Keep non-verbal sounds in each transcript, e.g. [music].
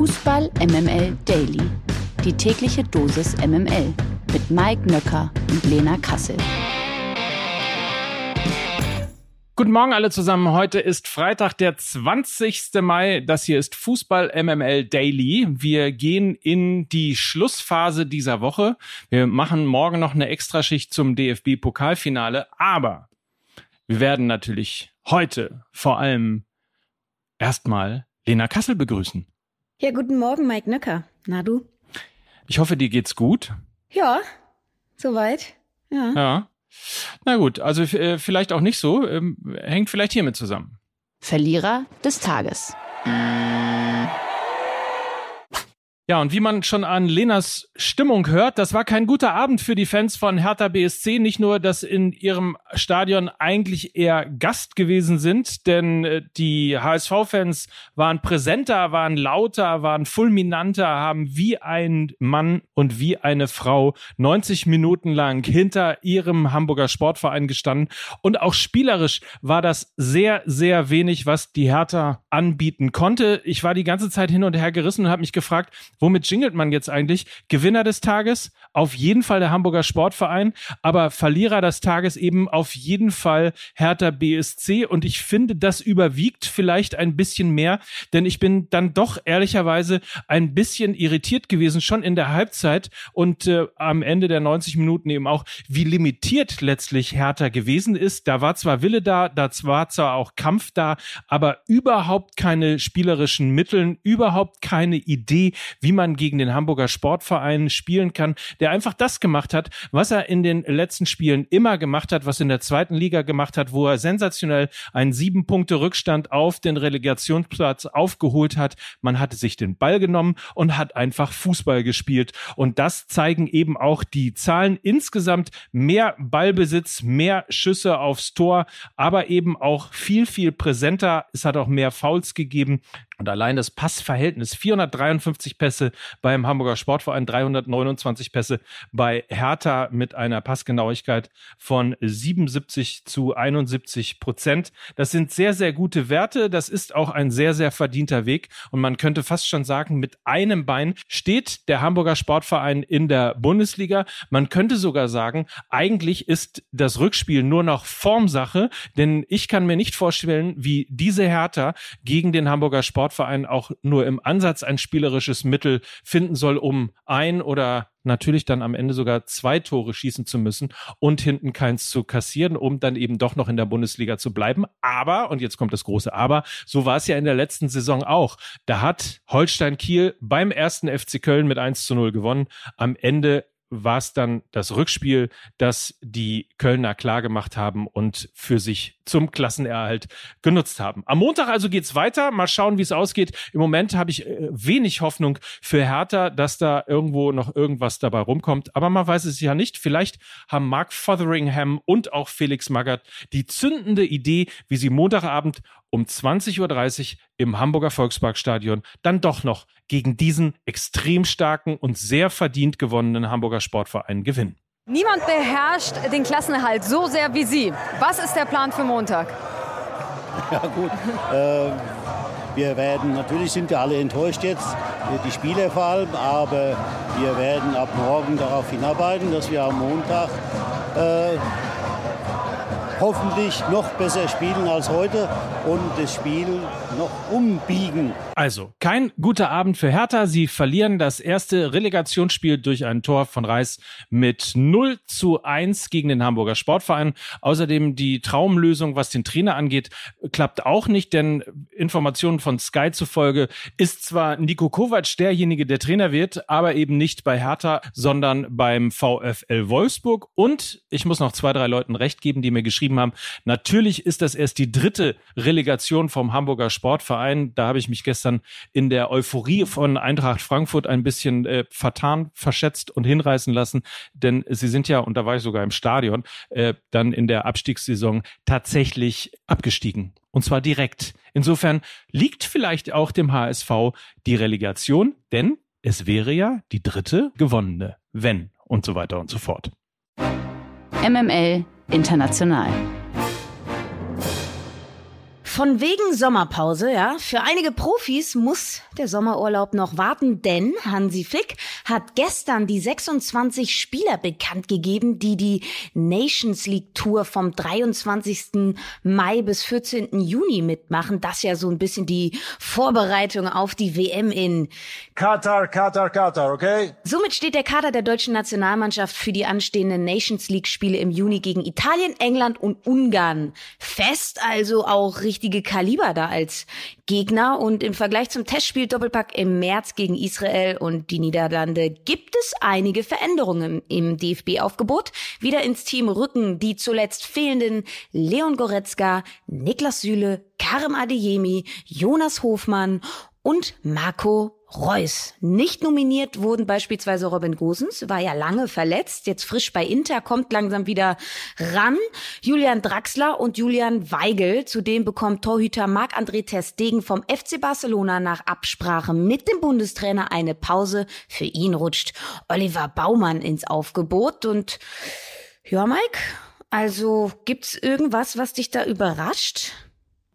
Fußball MML Daily. Die tägliche Dosis MML mit Mike Nöcker und Lena Kassel. Guten Morgen alle zusammen. Heute ist Freitag, der 20. Mai. Das hier ist Fußball MML Daily. Wir gehen in die Schlussphase dieser Woche. Wir machen morgen noch eine Extraschicht zum DFB Pokalfinale, aber wir werden natürlich heute vor allem erstmal Lena Kassel begrüßen. Ja, guten Morgen, Mike Nöcker. Na du? Ich hoffe, dir geht's gut. Ja, soweit. Ja. Ja. Na gut, also äh, vielleicht auch nicht so. Ähm, hängt vielleicht hiermit zusammen. Verlierer des Tages. Ja, und wie man schon an Lenas Stimmung hört, das war kein guter Abend für die Fans von Hertha BSC. Nicht nur, dass in ihrem Stadion eigentlich eher Gast gewesen sind, denn äh, die HSV-Fans waren präsenter, waren lauter, waren fulminanter, haben wie ein Mann und wie eine Frau 90 Minuten lang hinter ihrem Hamburger Sportverein gestanden. Und auch spielerisch war das sehr, sehr wenig, was die Hertha anbieten konnte. Ich war die ganze Zeit hin und her gerissen und habe mich gefragt, womit jingelt man jetzt eigentlich? Gewinner des Tages? Auf jeden Fall der Hamburger Sportverein, aber Verlierer des Tages eben auf jeden Fall Hertha BSC. Und ich finde, das überwiegt vielleicht ein bisschen mehr, denn ich bin dann doch ehrlicherweise ein bisschen irritiert gewesen, schon in der Halbzeit und äh, am Ende der 90 Minuten eben auch, wie limitiert letztlich Hertha gewesen ist. Da war zwar Wille da, da war zwar auch Kampf da, aber überhaupt keine spielerischen Mitteln, überhaupt keine Idee, wie man gegen den Hamburger Sportverein spielen kann der einfach das gemacht hat, was er in den letzten Spielen immer gemacht hat, was in der zweiten Liga gemacht hat, wo er sensationell einen sieben Punkte Rückstand auf den Relegationsplatz aufgeholt hat. Man hatte sich den Ball genommen und hat einfach Fußball gespielt. Und das zeigen eben auch die Zahlen. Insgesamt mehr Ballbesitz, mehr Schüsse aufs Tor, aber eben auch viel, viel präsenter. Es hat auch mehr Fouls gegeben. Und allein das Passverhältnis 453 Pässe beim Hamburger Sportverein, 329 Pässe bei Hertha mit einer Passgenauigkeit von 77 zu 71 Prozent. Das sind sehr, sehr gute Werte. Das ist auch ein sehr, sehr verdienter Weg. Und man könnte fast schon sagen, mit einem Bein steht der Hamburger Sportverein in der Bundesliga. Man könnte sogar sagen, eigentlich ist das Rückspiel nur noch Formsache, denn ich kann mir nicht vorstellen, wie diese Hertha gegen den Hamburger Sportverein Sportverein auch nur im Ansatz ein spielerisches Mittel finden soll, um ein oder natürlich dann am Ende sogar zwei Tore schießen zu müssen und hinten keins zu kassieren, um dann eben doch noch in der Bundesliga zu bleiben. Aber, und jetzt kommt das große Aber, so war es ja in der letzten Saison auch. Da hat Holstein Kiel beim ersten FC Köln mit 1 zu 0 gewonnen. Am Ende war es dann das Rückspiel, das die Kölner klargemacht haben und für sich zum Klassenerhalt genutzt haben. Am Montag also geht's weiter. Mal schauen, wie es ausgeht. Im Moment habe ich äh, wenig Hoffnung für Hertha, dass da irgendwo noch irgendwas dabei rumkommt. Aber man weiß es ja nicht. Vielleicht haben Mark Fotheringham und auch Felix Magath die zündende Idee, wie sie Montagabend um 20.30 Uhr im Hamburger Volksparkstadion dann doch noch gegen diesen extrem starken und sehr verdient gewonnenen Hamburger Sportverein gewinnen. Niemand beherrscht den Klassenerhalt so sehr wie Sie. Was ist der Plan für Montag? [laughs] Ja gut, äh, wir werden, natürlich sind wir alle enttäuscht jetzt, die Spieler vor allem, aber wir werden ab morgen darauf hinarbeiten, dass wir am Montag äh, hoffentlich noch besser spielen als heute. Und das Spiel noch umbiegen. Also, kein guter Abend für Hertha. Sie verlieren das erste Relegationsspiel durch ein Tor von Reis mit 0 zu 1 gegen den Hamburger Sportverein. Außerdem die Traumlösung, was den Trainer angeht, klappt auch nicht, denn Informationen von Sky zufolge ist zwar Nico Kovac derjenige, der Trainer wird, aber eben nicht bei Hertha, sondern beim VfL Wolfsburg. Und ich muss noch zwei, drei Leuten recht geben, die mir geschrieben haben, natürlich ist das erst die dritte Relegation vom Hamburger Sportverein. Da habe ich mich gestern in der Euphorie von Eintracht Frankfurt ein bisschen äh, vertan, verschätzt und hinreißen lassen, denn sie sind ja, und da war ich sogar im Stadion, äh, dann in der Abstiegssaison tatsächlich abgestiegen. Und zwar direkt. Insofern liegt vielleicht auch dem HSV die Relegation, denn es wäre ja die dritte gewonnene, wenn und so weiter und so fort. MML International. Von wegen Sommerpause, ja. Für einige Profis muss der Sommerurlaub noch warten, denn Hansi Flick hat gestern die 26 Spieler bekannt gegeben, die die Nations League Tour vom 23. Mai bis 14. Juni mitmachen. Das ja so ein bisschen die Vorbereitung auf die WM in Katar, Katar, Katar, okay? Somit steht der Kader der deutschen Nationalmannschaft für die anstehenden Nations League Spiele im Juni gegen Italien, England und Ungarn fest, also auch richtig richtige Kaliber da als Gegner. Und im Vergleich zum Testspiel Doppelpack im März gegen Israel und die Niederlande gibt es einige Veränderungen im DFB-Aufgebot. Wieder ins Team rücken die zuletzt fehlenden Leon Goretzka, Niklas Süle, Karim Adeyemi, Jonas Hofmann und Marco Reus. Nicht nominiert wurden beispielsweise Robin Gosens, war ja lange verletzt, jetzt frisch bei Inter, kommt langsam wieder ran. Julian Draxler und Julian Weigel. Zudem bekommt Torhüter Marc-André Testegen vom FC Barcelona nach Absprache mit dem Bundestrainer eine Pause. Für ihn rutscht Oliver Baumann ins Aufgebot. Und ja, Mike, also gibt's irgendwas, was dich da überrascht?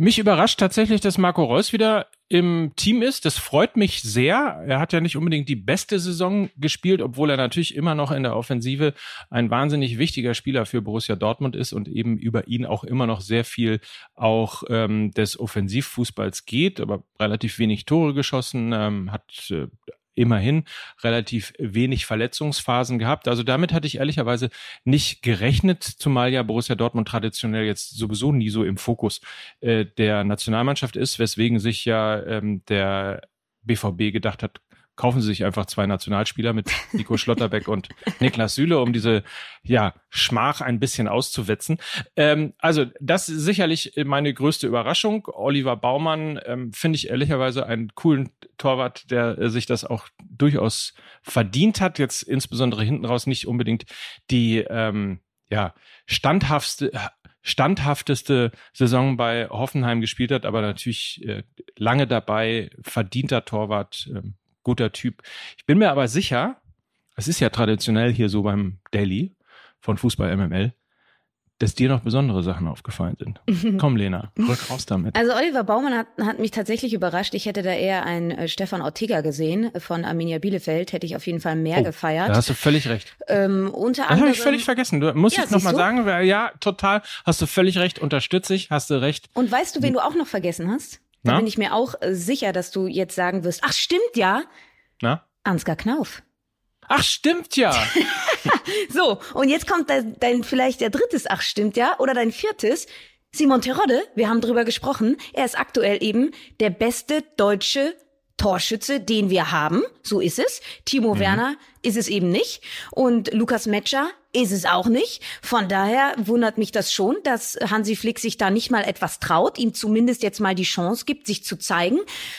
Mich überrascht tatsächlich, dass Marco Reus wieder im Team ist. Das freut mich sehr. Er hat ja nicht unbedingt die beste Saison gespielt, obwohl er natürlich immer noch in der Offensive ein wahnsinnig wichtiger Spieler für Borussia Dortmund ist und eben über ihn auch immer noch sehr viel auch ähm, des Offensivfußballs geht, aber relativ wenig Tore geschossen, ähm, hat äh, immerhin relativ wenig Verletzungsphasen gehabt. Also damit hatte ich ehrlicherweise nicht gerechnet, zumal ja Borussia Dortmund traditionell jetzt sowieso nie so im Fokus äh, der Nationalmannschaft ist, weswegen sich ja ähm, der BVB gedacht hat, kaufen Sie sich einfach zwei Nationalspieler mit Nico Schlotterbeck und Niklas Süle, um diese ja, Schmach ein bisschen auszuwetzen. Ähm, also das ist sicherlich meine größte Überraschung. Oliver Baumann ähm, finde ich ehrlicherweise einen coolen Torwart, der äh, sich das auch durchaus verdient hat. Jetzt insbesondere hinten raus nicht unbedingt die ähm, ja, standhaftste, standhafteste Saison bei Hoffenheim gespielt hat, aber natürlich äh, lange dabei, verdienter Torwart, äh, guter Typ. Ich bin mir aber sicher, es ist ja traditionell hier so beim Daily von Fußball MML, dass dir noch besondere Sachen aufgefallen sind. [laughs] Komm, Lena, rück raus damit. Also Oliver Baumann hat, hat mich tatsächlich überrascht. Ich hätte da eher einen äh, Stefan Ortega gesehen von Arminia Bielefeld. Hätte ich auf jeden Fall mehr Oh, gefeiert. Da hast du völlig recht. ähm, unter Das habe ich völlig vergessen. Du musst Ja, jetzt nochmal sagen, weil- ja, total, hast du völlig recht, unterstütze ich, hast du recht. Und weißt du, wen du auch noch vergessen hast? Da Na? bin ich mir auch äh, sicher, dass du jetzt sagen wirst. Ach, stimmt ja. Na? Ansgar Knauf. Ach, stimmt ja. [laughs] So, und jetzt kommt dein, dein vielleicht der drittes Ach stimmt ja oder dein viertes. Simon Terodde, wir haben drüber gesprochen, er ist aktuell eben der beste deutsche Torschütze, den wir haben. So ist es. Timo Werner ist es eben nicht. Und Lukas Metscher ist es auch nicht. Von daher wundert mich das schon, dass Hansi Flick sich da nicht mal etwas traut, ihm zumindest jetzt mal die Chance gibt, sich zu zeigen.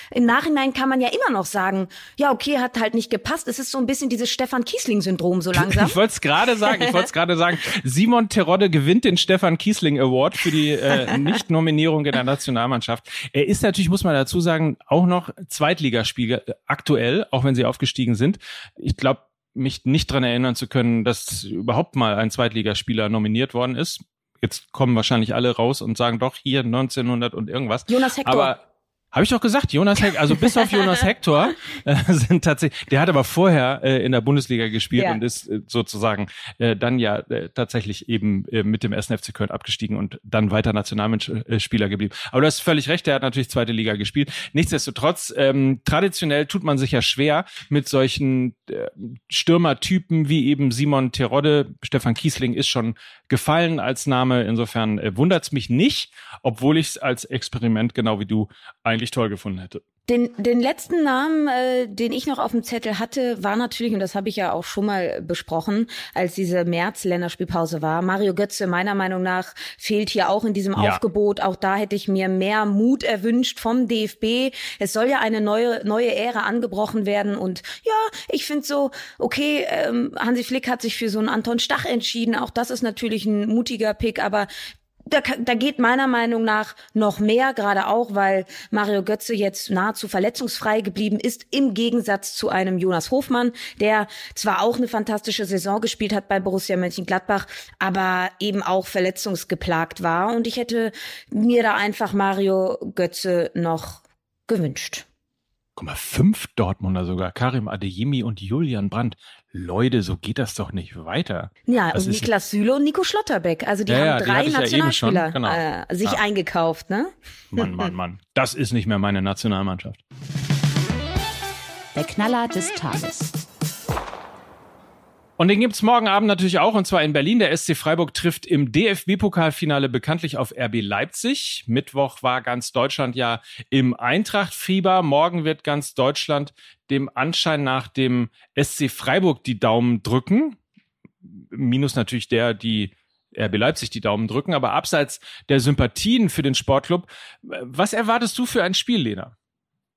Im Nachhinein kann man ja immer noch sagen, ja, okay, hat halt nicht gepasst. Es ist so ein bisschen dieses Stefan Kiesling-Syndrom so langsam. Ich wollte es gerade sagen, ich wollte es gerade sagen. Simon Terodde gewinnt den Stefan Kiesling Award für die äh, [laughs] Nicht-Nominierung in der Nationalmannschaft. Er ist natürlich, muss man dazu sagen, auch noch Zweitligaspieler äh, aktuell, auch wenn sie aufgestiegen sind. Ich glaube, mich nicht dran erinnern zu können, dass überhaupt mal ein Zweitligaspieler nominiert worden ist. Jetzt kommen wahrscheinlich alle raus und sagen doch hier 1900 und irgendwas. Jonas Hector. Aber habe ich doch gesagt, Jonas Hector, also bis auf Jonas Hector [laughs] äh, sind tatsächlich, der hat aber vorher äh, in der Bundesliga gespielt Ja. und ist äh, sozusagen äh, dann ja äh, tatsächlich eben äh, mit dem 1. FC Köln abgestiegen und dann weiter Nationalspieler geblieben. Aber du hast völlig recht, der hat natürlich zweite Liga gespielt. Nichtsdestotrotz, ähm, traditionell tut man sich ja schwer mit solchen äh, Stürmertypen wie eben Simon Terodde. Stefan Kiesling ist schon gefallen als Name. Insofern äh, wundert's mich nicht, obwohl ich es als Experiment genau wie du eigentlich toll gefunden hätte. Den, den letzten Namen, äh, den ich noch auf dem Zettel hatte, war natürlich, und das habe ich ja auch schon mal besprochen, als diese März-Länderspielpause war. Mario Götze, meiner Meinung nach, fehlt hier auch in diesem Ja. Aufgebot. Auch da hätte ich mir mehr Mut erwünscht vom DFB. Es soll ja eine neue, neue Ära angebrochen werden. Und ja, ich finde so, okay, ähm, Hansi Flick hat sich für so einen Anton Stach entschieden. Auch das ist natürlich ein mutiger Pick, aber da, da geht meiner Meinung nach noch mehr, gerade auch, weil Mario Götze jetzt nahezu verletzungsfrei geblieben ist, im Gegensatz zu einem Jonas Hofmann, der zwar auch eine fantastische Saison gespielt hat bei Borussia Mönchengladbach, aber eben auch verletzungsgeplagt war. Und ich hätte mir da einfach Mario Götze noch gewünscht. Guck mal, fünf Dortmunder sogar. Karim Adeyemi und Julian Brandt. Leute, so geht das doch nicht weiter. Ja, das und Niklas Süle und Nico Schlotterbeck. Also die ja, haben drei die Nationalspieler ja genau. äh, sich ja. eingekauft, ne? Mann, Mann, Mann. Das ist nicht mehr meine Nationalmannschaft. Der Knaller des Tages. Und den gibt's morgen Abend natürlich auch, und zwar in Berlin. Der SC Freiburg trifft im DFB-Pokalfinale bekanntlich auf RB Leipzig. Mittwoch war ganz Deutschland ja im Eintracht-Fieber. Morgen wird ganz Deutschland dem Anschein nach dem SC Freiburg die Daumen drücken. Minus natürlich der, die RB Leipzig die Daumen drücken. Aber abseits der Sympathien für den Sportclub, was erwartest du für ein Spiel, Lena?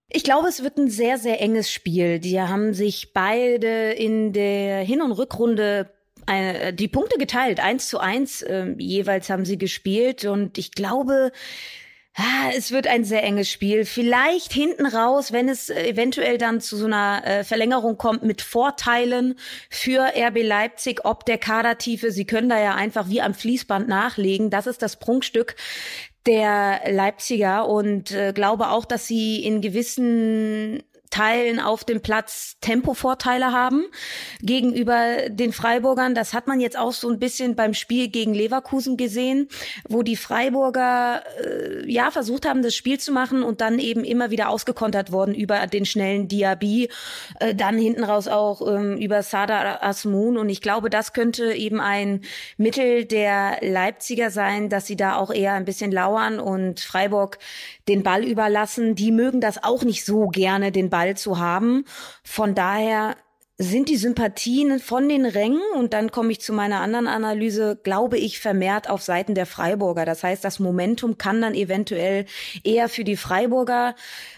Ich glaube, es wird ein sehr, sehr enges Spiel. Die haben sich beide in der Hin- und Rückrunde äh, die Punkte geteilt. Eins zu eins äh, jeweils haben sie gespielt. Und ich glaube, Ah, es wird ein sehr enges Spiel. Vielleicht hinten raus, wenn es äh, eventuell dann zu so einer äh, Verlängerung kommt mit Vorteilen für RB Leipzig, ob der Kadertiefe. Sie können da ja einfach wie am Fließband nachlegen. Das ist das Prunkstück der Leipziger und äh, glaube auch, dass sie in gewissen Teilen auf dem Platz Tempovorteile haben gegenüber den Freiburgern. Das hat man jetzt auch so ein bisschen beim Spiel gegen Leverkusen gesehen, wo die Freiburger äh, ja versucht haben, das Spiel zu machen und dann eben immer wieder ausgekontert worden über den schnellen Diaby, äh, dann hinten raus auch ähm, über Sada Asmun. Und ich glaube, das könnte eben ein Mittel der Leipziger sein, dass sie da auch eher ein bisschen lauern und Freiburg den Ball überlassen. Die mögen das auch nicht so gerne, den Ball Ball zu haben. Von daher sind die Sympathien von den Rängen, und dann komme ich zu meiner anderen Analyse, glaube ich, vermehrt auf Seiten der Freiburger. Das heißt, das Momentum kann dann eventuell eher für die Freiburger,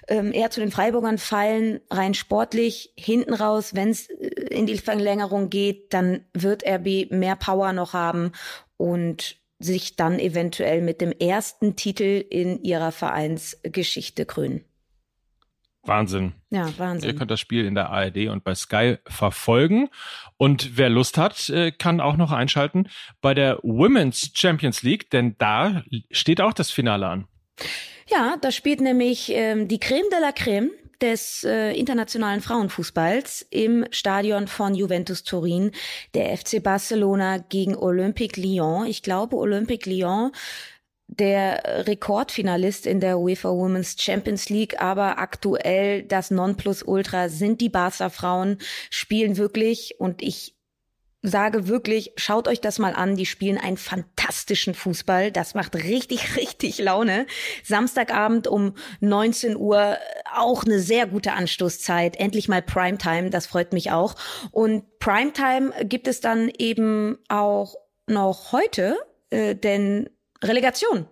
ähm, eher zu den Freiburgern fallen, rein sportlich. Hinten raus, wenn es äh, in die Verlängerung geht, dann wird RB mehr Power noch haben und sich dann eventuell mit dem ersten Titel in ihrer Vereinsgeschichte krönen. Wahnsinn. Ja, Wahnsinn. Ihr könnt das Spiel in der ARD und bei Sky verfolgen. Und wer Lust hat, äh, kann auch noch einschalten bei der Women's Champions League, denn da steht auch das Finale an. Ja, da spielt nämlich ähm, die Creme de la Creme des äh, internationalen Frauenfußballs im Stadion von Juventus Turin, der FC Barcelona gegen Olympique Lyon. Ich glaube, Olympique Lyon der Rekordfinalist in der UEFA Women's Champions League, aber aktuell das Nonplusultra sind die Barca Frauen, spielen wirklich und ich sage wirklich, schaut euch das mal an, die spielen einen fantastischen Fußball, das macht richtig, [laughs] richtig Laune. Samstagabend um 19 Uhr auch eine sehr gute Anstoßzeit, endlich mal Primetime, das freut mich auch. Und Primetime gibt es dann eben auch noch heute, äh, denn Relegation.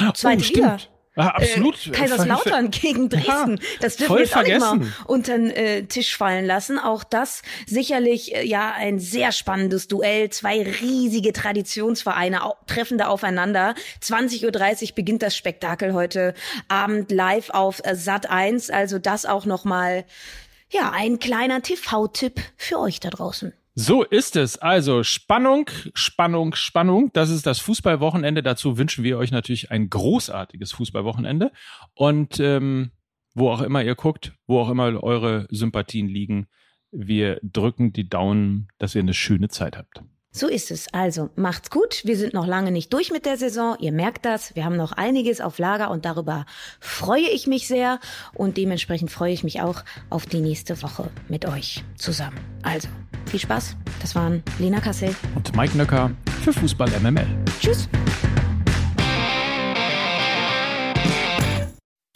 Oh, Zweite oh, Liga. Ja, absolut. Äh, Kaiserslautern gegen Dresden. Ja, das dürfen wir jetzt vergessen. auch nicht mal unter den äh, Tisch fallen lassen. Auch das sicherlich äh, ja ein sehr spannendes Duell. Zwei riesige Traditionsvereine treffen da aufeinander. 20.30 Uhr beginnt das Spektakel heute Abend live auf äh, Sat 1. Also das auch nochmal ja ein kleiner TV-Tipp für euch da draußen. So ist es. Also Spannung, Spannung, Spannung. Das ist das Fußballwochenende. Dazu wünschen wir euch natürlich ein großartiges Fußballwochenende. Und ähm, wo auch immer ihr guckt, wo auch immer eure Sympathien liegen, wir drücken die Daumen, dass ihr eine schöne Zeit habt. So ist es. Also macht's gut. Wir sind noch lange nicht durch mit der Saison. Ihr merkt das. Wir haben noch einiges auf Lager und darüber freue ich mich sehr. Und dementsprechend freue ich mich auch auf die nächste Woche mit euch zusammen. Also viel Spaß. Das waren Lena Kassel und Mike Nöcker für Fußball MML. Tschüss.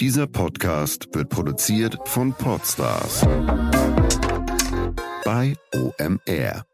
Dieser Podcast wird produziert von Podstars bei OMR.